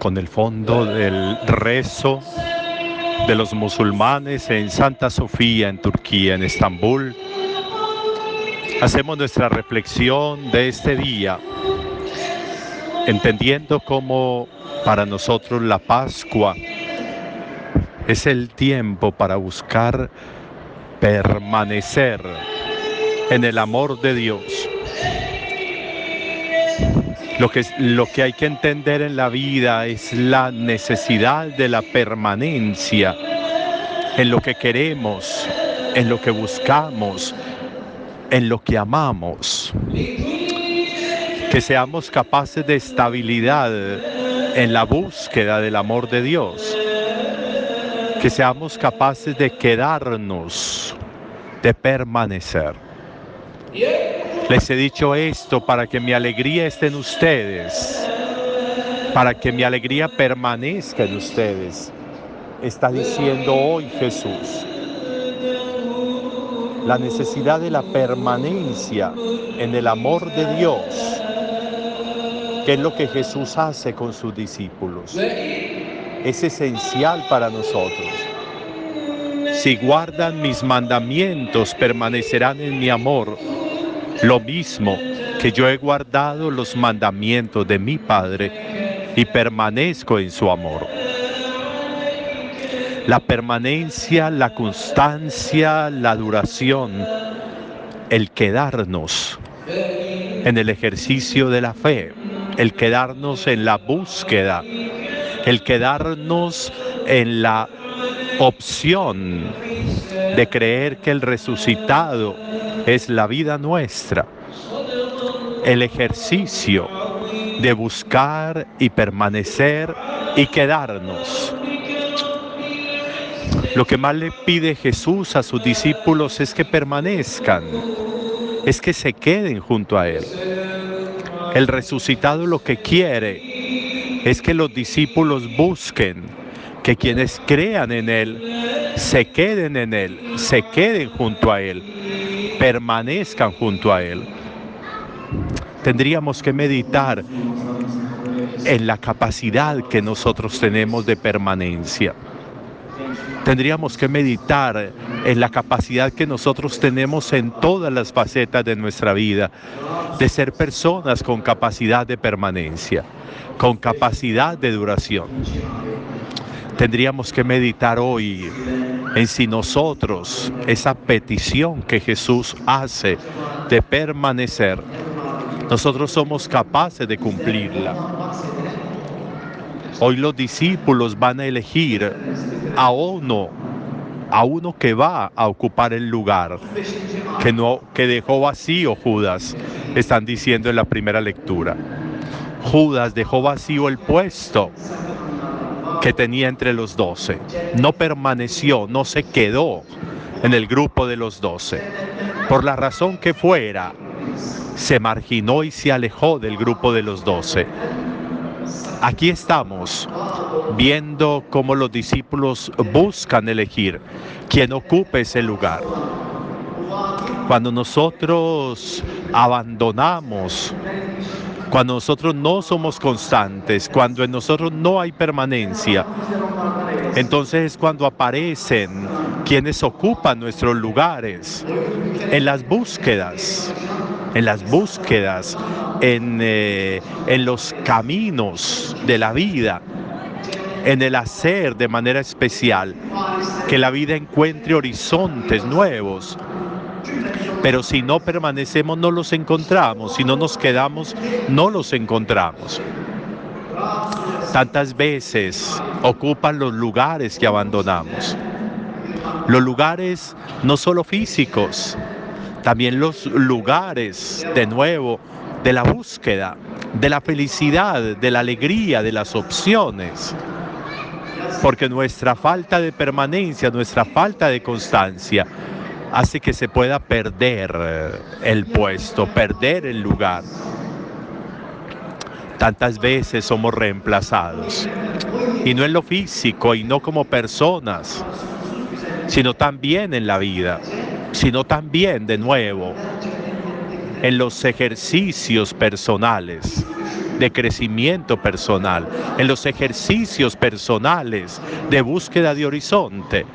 con el fondo del rezo de los musulmanes en Santa Sofía, en Turquía, en Estambul. Hacemos nuestra reflexión de este día, entendiendo cómo para nosotros la Pascua es el tiempo para buscar permanecer en el amor de Dios lo que, lo que hay que entender en la vida es la necesidad de la permanencia en lo que queremos, en lo que buscamos, en lo que amamos. Que seamos capaces de estabilidad en la búsqueda del amor de Dios. Que seamos capaces de quedarnos, de permanecer. Les he dicho esto para que mi alegría esté en ustedes, para que mi alegría permanezca en ustedes. Está diciendo hoy Jesús. La necesidad de la permanencia en el amor de Dios, que es lo que Jesús hace con sus discípulos. Es esencial para nosotros. Si guardan mis mandamientos, permanecerán en mi amor lo mismo que yo he guardado los mandamientos de mi Padre y permanezco en su amor. La permanencia, la constancia, la duración, el quedarnos en el ejercicio de la fe, el quedarnos en la búsqueda, el quedarnos en la opción de creer que el resucitado es la vida nuestra, el ejercicio de buscar y permanecer y quedarnos. Lo que más le pide Jesús a sus discípulos es que permanezcan, es que se queden junto a Él. El resucitado lo que quiere es que los discípulos busquen, que quienes crean en Él se queden en Él, se queden junto a Él permanezcan junto a Él. Tendríamos que meditar en la capacidad que nosotros tenemos de permanencia. Tendríamos que meditar en la capacidad que nosotros tenemos en todas las facetas de nuestra vida, de ser personas con capacidad de permanencia, con capacidad de duración. Tendríamos que meditar hoy en si nosotros esa petición que Jesús hace de permanecer, nosotros somos capaces de cumplirla. Hoy los discípulos van a elegir a uno, a uno que va a ocupar el lugar que no que dejó vacío Judas, están diciendo en la primera lectura. Judas dejó vacío el puesto que tenía entre los doce. No permaneció, no se quedó en el grupo de los doce. Por la razón que fuera, se marginó y se alejó del grupo de los doce. Aquí estamos viendo cómo los discípulos buscan elegir quien ocupe ese lugar. Cuando nosotros abandonamos cuando nosotros no somos constantes, cuando en nosotros no hay permanencia, entonces es cuando aparecen quienes ocupan nuestros lugares en las búsquedas, en las búsquedas, en, eh, en los caminos de la vida, en el hacer de manera especial, que la vida encuentre horizontes nuevos, pero si no permanecemos no los encontramos, si no nos quedamos no los encontramos. Tantas veces ocupan los lugares que abandonamos. Los lugares no solo físicos, también los lugares de nuevo de la búsqueda, de la felicidad, de la alegría, de las opciones. Porque nuestra falta de permanencia, nuestra falta de constancia, hace que se pueda perder el puesto, perder el lugar. Tantas veces somos reemplazados. Y no en lo físico y no como personas, sino también en la vida, sino también de nuevo en los ejercicios personales, de crecimiento personal, en los ejercicios personales de búsqueda de horizonte.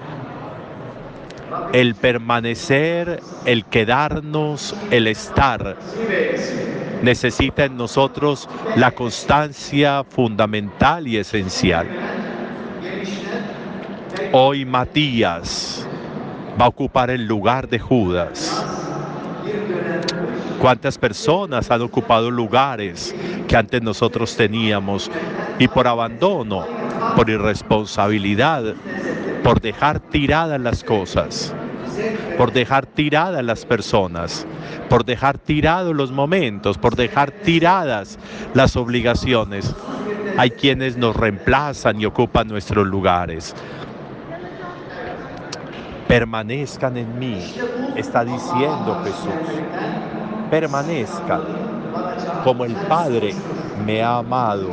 El permanecer, el quedarnos, el estar, necesita en nosotros la constancia fundamental y esencial. Hoy Matías va a ocupar el lugar de Judas. ¿Cuántas personas han ocupado lugares que antes nosotros teníamos y por abandono, por irresponsabilidad, por dejar tiradas las cosas, por dejar tiradas las personas, por dejar tirados los momentos, por dejar tiradas las obligaciones? Hay quienes nos reemplazan y ocupan nuestros lugares permanezcan en mí, está diciendo Jesús. Permanezcan como el Padre me ha amado.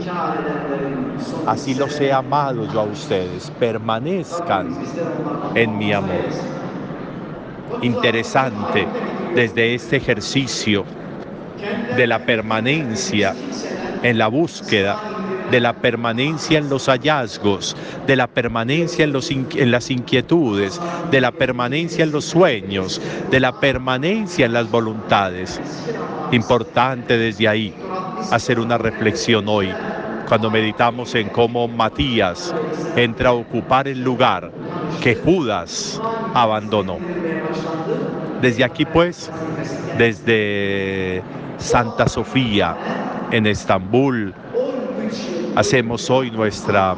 Así los he amado yo a ustedes. Permanezcan en mi amor. Interesante desde este ejercicio de la permanencia en la búsqueda de la permanencia en los hallazgos, de la permanencia en, los en las inquietudes, de la permanencia en los sueños, de la permanencia en las voluntades. Importante desde ahí hacer una reflexión hoy, cuando meditamos en cómo Matías entra a ocupar el lugar que Judas abandonó. Desde aquí pues, desde Santa Sofía, en Estambul, hacemos hoy nuestra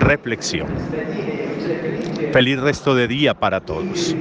reflexión. Feliz resto de día para todos.